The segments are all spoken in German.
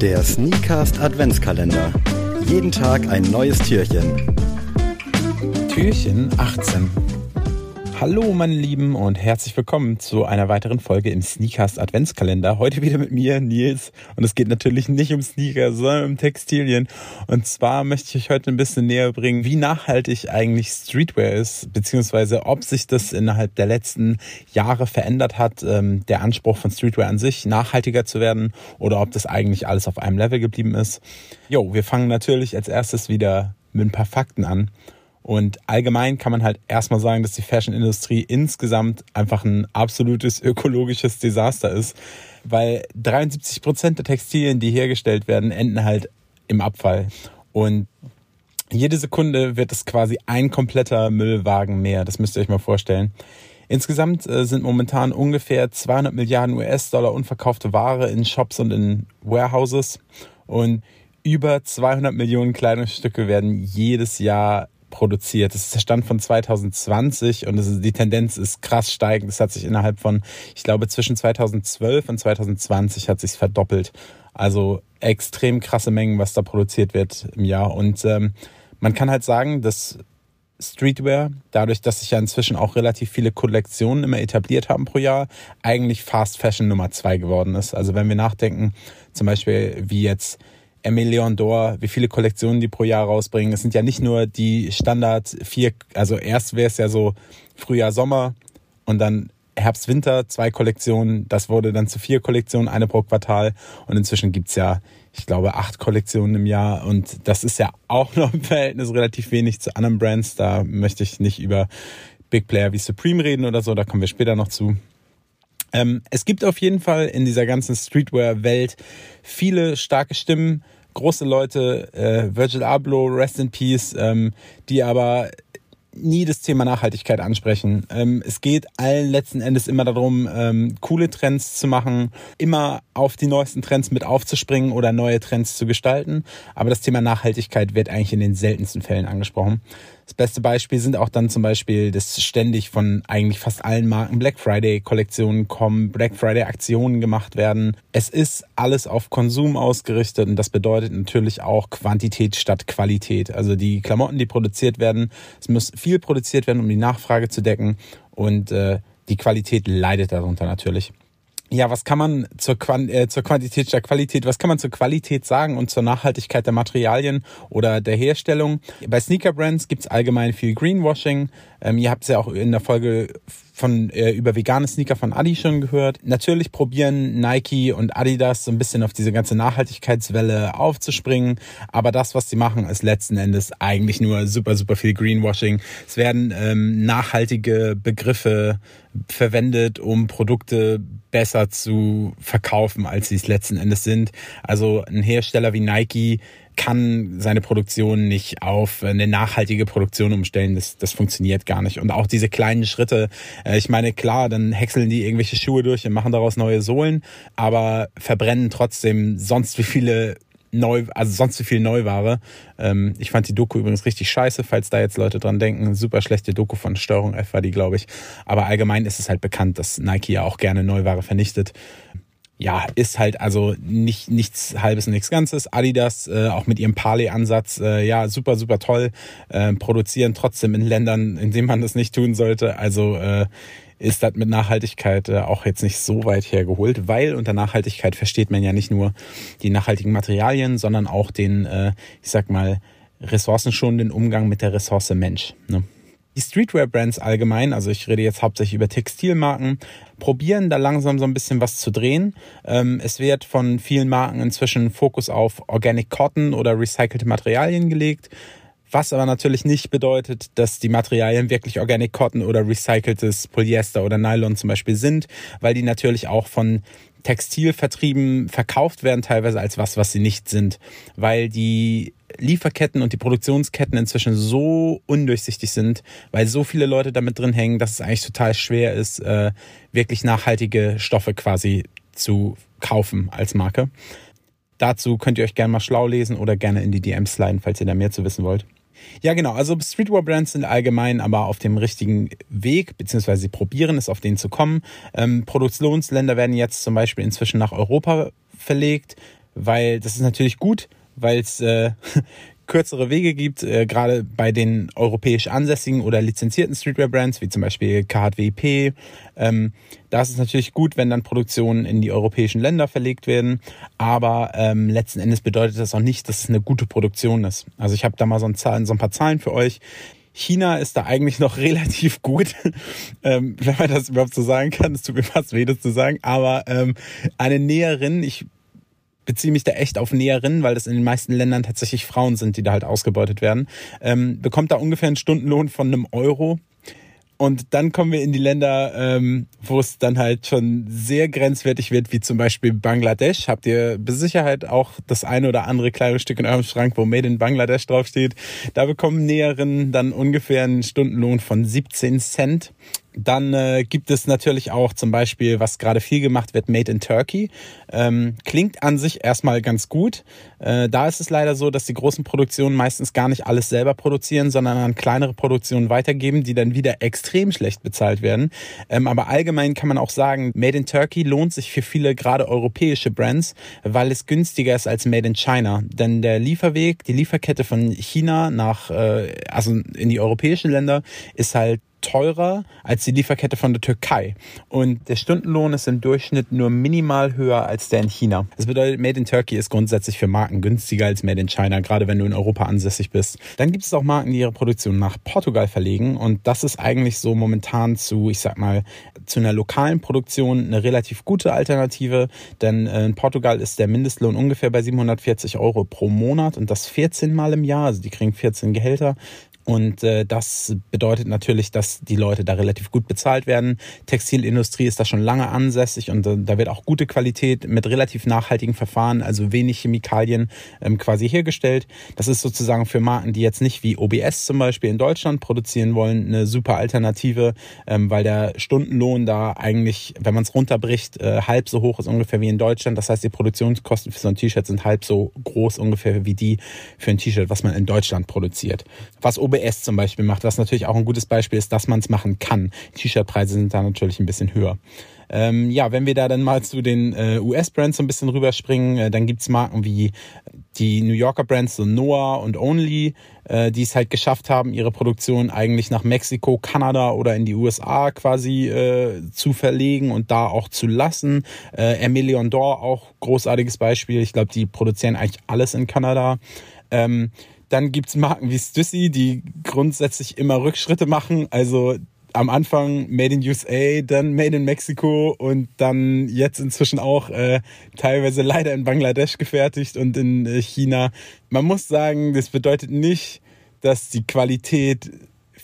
Der Sneakast Adventskalender. Jeden Tag ein neues Türchen. Türchen 18. Hallo meine Lieben und herzlich willkommen zu einer weiteren Folge im Sneakers Adventskalender. Heute wieder mit mir, Nils. Und es geht natürlich nicht um Sneaker, sondern um Textilien. Und zwar möchte ich euch heute ein bisschen näher bringen, wie nachhaltig eigentlich Streetwear ist, beziehungsweise ob sich das innerhalb der letzten Jahre verändert hat, ähm, der Anspruch von Streetwear an sich, nachhaltiger zu werden, oder ob das eigentlich alles auf einem Level geblieben ist. Jo, wir fangen natürlich als erstes wieder mit ein paar Fakten an. Und allgemein kann man halt erstmal sagen, dass die Fashion-Industrie insgesamt einfach ein absolutes ökologisches Desaster ist, weil 73 Prozent der Textilien, die hergestellt werden, enden halt im Abfall. Und jede Sekunde wird es quasi ein kompletter Müllwagen mehr. Das müsst ihr euch mal vorstellen. Insgesamt äh, sind momentan ungefähr 200 Milliarden US-Dollar unverkaufte Ware in Shops und in Warehouses. Und über 200 Millionen Kleidungsstücke werden jedes Jahr produziert. Das ist der Stand von 2020 und ist, die Tendenz ist krass steigend. Das hat sich innerhalb von, ich glaube, zwischen 2012 und 2020 hat sich verdoppelt. Also extrem krasse Mengen, was da produziert wird im Jahr. Und ähm, man kann halt sagen, dass Streetwear, dadurch, dass sich ja inzwischen auch relativ viele Kollektionen immer etabliert haben pro Jahr, eigentlich Fast Fashion Nummer zwei geworden ist. Also wenn wir nachdenken, zum Beispiel wie jetzt Emilion Dor, wie viele Kollektionen die pro Jahr rausbringen. Es sind ja nicht nur die Standard vier, also erst wäre es ja so Frühjahr, Sommer und dann Herbst, Winter, zwei Kollektionen. Das wurde dann zu vier Kollektionen, eine pro Quartal. Und inzwischen gibt's ja, ich glaube, acht Kollektionen im Jahr. Und das ist ja auch noch im Verhältnis relativ wenig zu anderen Brands. Da möchte ich nicht über Big Player wie Supreme reden oder so. Da kommen wir später noch zu. Ähm, es gibt auf jeden Fall in dieser ganzen Streetwear-Welt viele starke Stimmen, große Leute, äh, Virgil Abloh, Rest in Peace, ähm, die aber nie das Thema Nachhaltigkeit ansprechen. Ähm, es geht allen letzten Endes immer darum, ähm, coole Trends zu machen, immer auf die neuesten Trends mit aufzuspringen oder neue Trends zu gestalten. Aber das Thema Nachhaltigkeit wird eigentlich in den seltensten Fällen angesprochen. Das beste Beispiel sind auch dann zum Beispiel, dass ständig von eigentlich fast allen Marken Black Friday Kollektionen kommen, Black Friday Aktionen gemacht werden. Es ist alles auf Konsum ausgerichtet und das bedeutet natürlich auch Quantität statt Qualität. Also die Klamotten, die produziert werden, es muss viel produziert werden, um die Nachfrage zu decken und äh, die Qualität leidet darunter natürlich. Ja, was kann man zur, Quant äh, zur Quantität der Qualität, was kann man zur Qualität sagen und zur Nachhaltigkeit der Materialien oder der Herstellung? Bei Sneaker Brands gibt's allgemein viel Greenwashing. Ähm, ihr habt es ja auch in der Folge von äh, über vegane Sneaker von Adi schon gehört. Natürlich probieren Nike und Adidas so ein bisschen auf diese ganze Nachhaltigkeitswelle aufzuspringen, aber das, was sie machen, ist letzten Endes eigentlich nur super, super viel Greenwashing. Es werden ähm, nachhaltige Begriffe verwendet, um Produkte besser zu verkaufen, als sie es letzten Endes sind. Also ein Hersteller wie Nike kann seine Produktion nicht auf eine nachhaltige Produktion umstellen. Das, das funktioniert gar nicht. Und auch diese kleinen Schritte, äh, ich meine, klar, dann häckseln die irgendwelche Schuhe durch und machen daraus neue Sohlen, aber verbrennen trotzdem sonst wie viele neu, also sonst wie viel Neuware. Ähm, ich fand die Doku übrigens richtig scheiße, falls da jetzt Leute dran denken. Super schlechte Doku von Steuerung F war die, glaube ich. Aber allgemein ist es halt bekannt, dass Nike ja auch gerne Neuware vernichtet ja, ist halt also nicht nichts halbes und nichts Ganzes. Adidas, äh, auch mit ihrem Parley-Ansatz, äh, ja, super, super toll, äh, produzieren trotzdem in Ländern, in denen man das nicht tun sollte. Also äh, ist das mit Nachhaltigkeit äh, auch jetzt nicht so weit hergeholt, weil unter Nachhaltigkeit versteht man ja nicht nur die nachhaltigen Materialien, sondern auch den, äh, ich sag mal, ressourcenschonenden Umgang mit der Ressource Mensch. Ne? Die Streetwear-Brands allgemein, also ich rede jetzt hauptsächlich über Textilmarken, probieren da langsam so ein bisschen was zu drehen. Ähm, es wird von vielen Marken inzwischen Fokus auf Organic Cotton oder recycelte Materialien gelegt. Was aber natürlich nicht bedeutet, dass die Materialien wirklich Organic Cotton oder recyceltes Polyester oder Nylon zum Beispiel sind, weil die natürlich auch von Textilvertrieben verkauft werden, teilweise als was, was sie nicht sind, weil die Lieferketten und die Produktionsketten inzwischen so undurchsichtig sind, weil so viele Leute damit drin hängen, dass es eigentlich total schwer ist, äh, wirklich nachhaltige Stoffe quasi zu kaufen als Marke. Dazu könnt ihr euch gerne mal schlau lesen oder gerne in die DMs sliden, falls ihr da mehr zu wissen wollt. Ja, genau. Also Streetwear-Brands sind allgemein aber auf dem richtigen Weg, beziehungsweise sie probieren es, auf den zu kommen. Ähm, Produktionsländer werden jetzt zum Beispiel inzwischen nach Europa verlegt, weil das ist natürlich gut, weil es äh, kürzere Wege gibt, äh, gerade bei den europäisch ansässigen oder lizenzierten Streetwear-Brands, wie zum Beispiel KHWP. Ähm, da ist es natürlich gut, wenn dann Produktionen in die europäischen Länder verlegt werden, aber ähm, letzten Endes bedeutet das auch nicht, dass es eine gute Produktion ist. Also ich habe da mal so ein, Zahlen, so ein paar Zahlen für euch. China ist da eigentlich noch relativ gut, ähm, wenn man das überhaupt so sagen kann. Es tut mir fast weh, das zu sagen. Aber ähm, eine Näherin, ich beziehe mich da echt auf Näherinnen, weil das in den meisten Ländern tatsächlich Frauen sind, die da halt ausgebeutet werden, ähm, bekommt da ungefähr einen Stundenlohn von einem Euro. Und dann kommen wir in die Länder, ähm, wo es dann halt schon sehr grenzwertig wird, wie zum Beispiel Bangladesch. Habt ihr mit Sicherheit auch das eine oder andere Kleidungsstück in eurem Schrank, wo Made in Bangladesch draufsteht. Da bekommen Näherinnen dann ungefähr einen Stundenlohn von 17 Cent. Dann äh, gibt es natürlich auch zum Beispiel, was gerade viel gemacht wird, Made in Turkey. Ähm, klingt an sich erstmal ganz gut. Äh, da ist es leider so, dass die großen Produktionen meistens gar nicht alles selber produzieren, sondern an kleinere Produktionen weitergeben, die dann wieder extrem schlecht bezahlt werden. Ähm, aber allgemein kann man auch sagen, Made in Turkey lohnt sich für viele gerade europäische Brands, weil es günstiger ist als Made in China. Denn der Lieferweg, die Lieferkette von China nach, äh, also in die europäischen Länder, ist halt teurer als die Lieferkette von der Türkei. Und der Stundenlohn ist im Durchschnitt nur minimal höher als der in China. Das bedeutet, Made in Turkey ist grundsätzlich für Marken günstiger als Made in China, gerade wenn du in Europa ansässig bist. Dann gibt es auch Marken, die ihre Produktion nach Portugal verlegen. Und das ist eigentlich so momentan zu, ich sag mal, zu einer lokalen Produktion eine relativ gute Alternative. Denn äh, in Portugal ist der Mindestlohn ungefähr bei 740 Euro pro Monat und das 14 Mal im Jahr. Also die kriegen 14 Gehälter. Und äh, das bedeutet natürlich, dass die Leute da relativ gut bezahlt werden. Textilindustrie ist da schon lange ansässig und äh, da wird auch gute Qualität mit relativ nachhaltigen Verfahren, also wenig Chemikalien ähm, quasi hergestellt. Das ist sozusagen für Marken, die jetzt nicht wie OBS zum Beispiel in Deutschland produzieren wollen, eine super Alternative, ähm, weil der Stundenlohn da eigentlich, wenn man es runterbricht, äh, halb so hoch ist ungefähr wie in Deutschland. Das heißt, die Produktionskosten für so ein T-Shirt sind halb so groß ungefähr wie die für ein T-Shirt, was man in Deutschland produziert. Was OBS OBS zum Beispiel macht, was natürlich auch ein gutes Beispiel ist, dass man es machen kann. T-Shirt-Preise sind da natürlich ein bisschen höher. Ähm, ja, wenn wir da dann mal zu den äh, US-Brands so ein bisschen rüberspringen, äh, dann gibt's Marken wie die New Yorker Brands, so Noah und Only, äh, die es halt geschafft haben, ihre Produktion eigentlich nach Mexiko, Kanada oder in die USA quasi äh, zu verlegen und da auch zu lassen. Äh, Emilion Dor, auch großartiges Beispiel. Ich glaube, die produzieren eigentlich alles in Kanada. Ähm, dann gibt's Marken wie Stussy, die grundsätzlich immer Rückschritte machen. Also am Anfang Made in USA, dann Made in Mexico und dann jetzt inzwischen auch äh, teilweise leider in Bangladesch gefertigt und in äh, China. Man muss sagen, das bedeutet nicht, dass die Qualität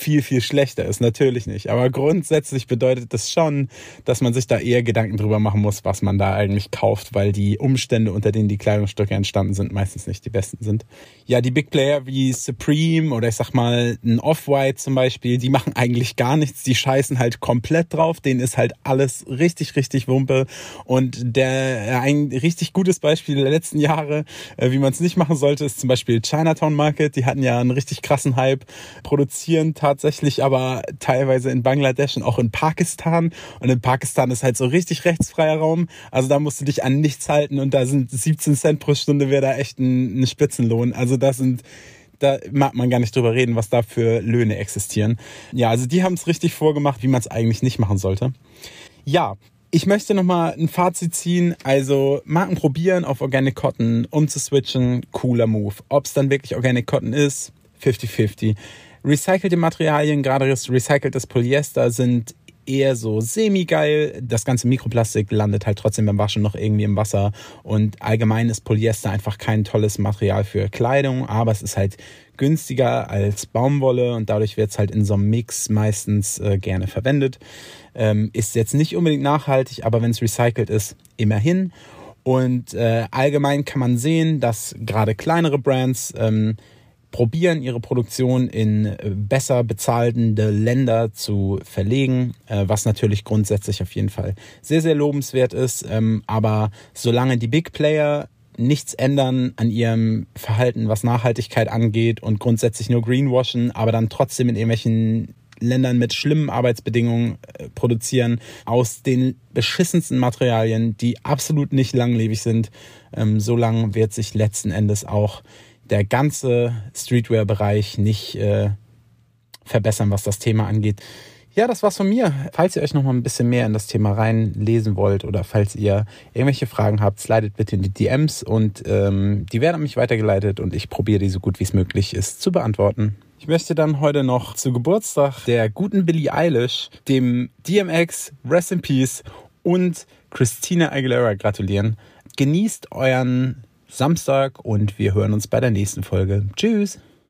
viel, viel schlechter ist. Natürlich nicht. Aber grundsätzlich bedeutet das schon, dass man sich da eher Gedanken drüber machen muss, was man da eigentlich kauft, weil die Umstände, unter denen die Kleidungsstücke entstanden sind, meistens nicht die besten sind. Ja, die Big Player wie Supreme oder ich sag mal ein Off-White zum Beispiel, die machen eigentlich gar nichts. Die scheißen halt komplett drauf. Denen ist halt alles richtig, richtig Wumpe. Und der ein richtig gutes Beispiel der letzten Jahre, äh, wie man es nicht machen sollte, ist zum Beispiel Chinatown Market. Die hatten ja einen richtig krassen Hype, produzieren tatsächlich aber teilweise in Bangladesch und auch in Pakistan. Und in Pakistan ist halt so richtig rechtsfreier Raum. Also da musst du dich an nichts halten und da sind 17 Cent pro Stunde wäre da echt ein, ein Spitzenlohn. Also das sind da mag man gar nicht drüber reden, was da für Löhne existieren. Ja, also die haben es richtig vorgemacht, wie man es eigentlich nicht machen sollte. Ja, ich möchte nochmal ein Fazit ziehen. Also Marken probieren, auf Organic Cotton umzuswitchen, cooler Move. Ob es dann wirklich Organic Cotton ist, 50-50. Recycelte Materialien, gerade recyceltes Polyester, sind eher so semi-geil. Das ganze Mikroplastik landet halt trotzdem beim Waschen noch irgendwie im Wasser. Und allgemein ist Polyester einfach kein tolles Material für Kleidung, aber es ist halt günstiger als Baumwolle und dadurch wird es halt in so einem Mix meistens äh, gerne verwendet. Ähm, ist jetzt nicht unbedingt nachhaltig, aber wenn es recycelt ist, immerhin. Und äh, allgemein kann man sehen, dass gerade kleinere Brands ähm, probieren, ihre Produktion in äh, besser bezahlende Länder zu verlegen, äh, was natürlich grundsätzlich auf jeden Fall sehr, sehr lobenswert ist. Ähm, aber solange die Big Player nichts ändern an ihrem Verhalten, was Nachhaltigkeit angeht und grundsätzlich nur greenwashen, aber dann trotzdem in irgendwelchen Ländern mit schlimmen Arbeitsbedingungen äh, produzieren, aus den beschissensten Materialien, die absolut nicht langlebig sind. Ähm, so lang wird sich letzten Endes auch der ganze Streetwear-Bereich nicht äh, verbessern, was das Thema angeht. Ja, das war's von mir. Falls ihr euch noch mal ein bisschen mehr in das Thema reinlesen wollt oder falls ihr irgendwelche Fragen habt, slidet bitte in die DMs und ähm, die werden an mich weitergeleitet und ich probiere die so gut wie es möglich ist zu beantworten. Ich möchte dann heute noch zu Geburtstag der guten Billie Eilish, dem DMX, Rest in Peace und Christina Aguilera gratulieren. Genießt euren Samstag und wir hören uns bei der nächsten Folge. Tschüss!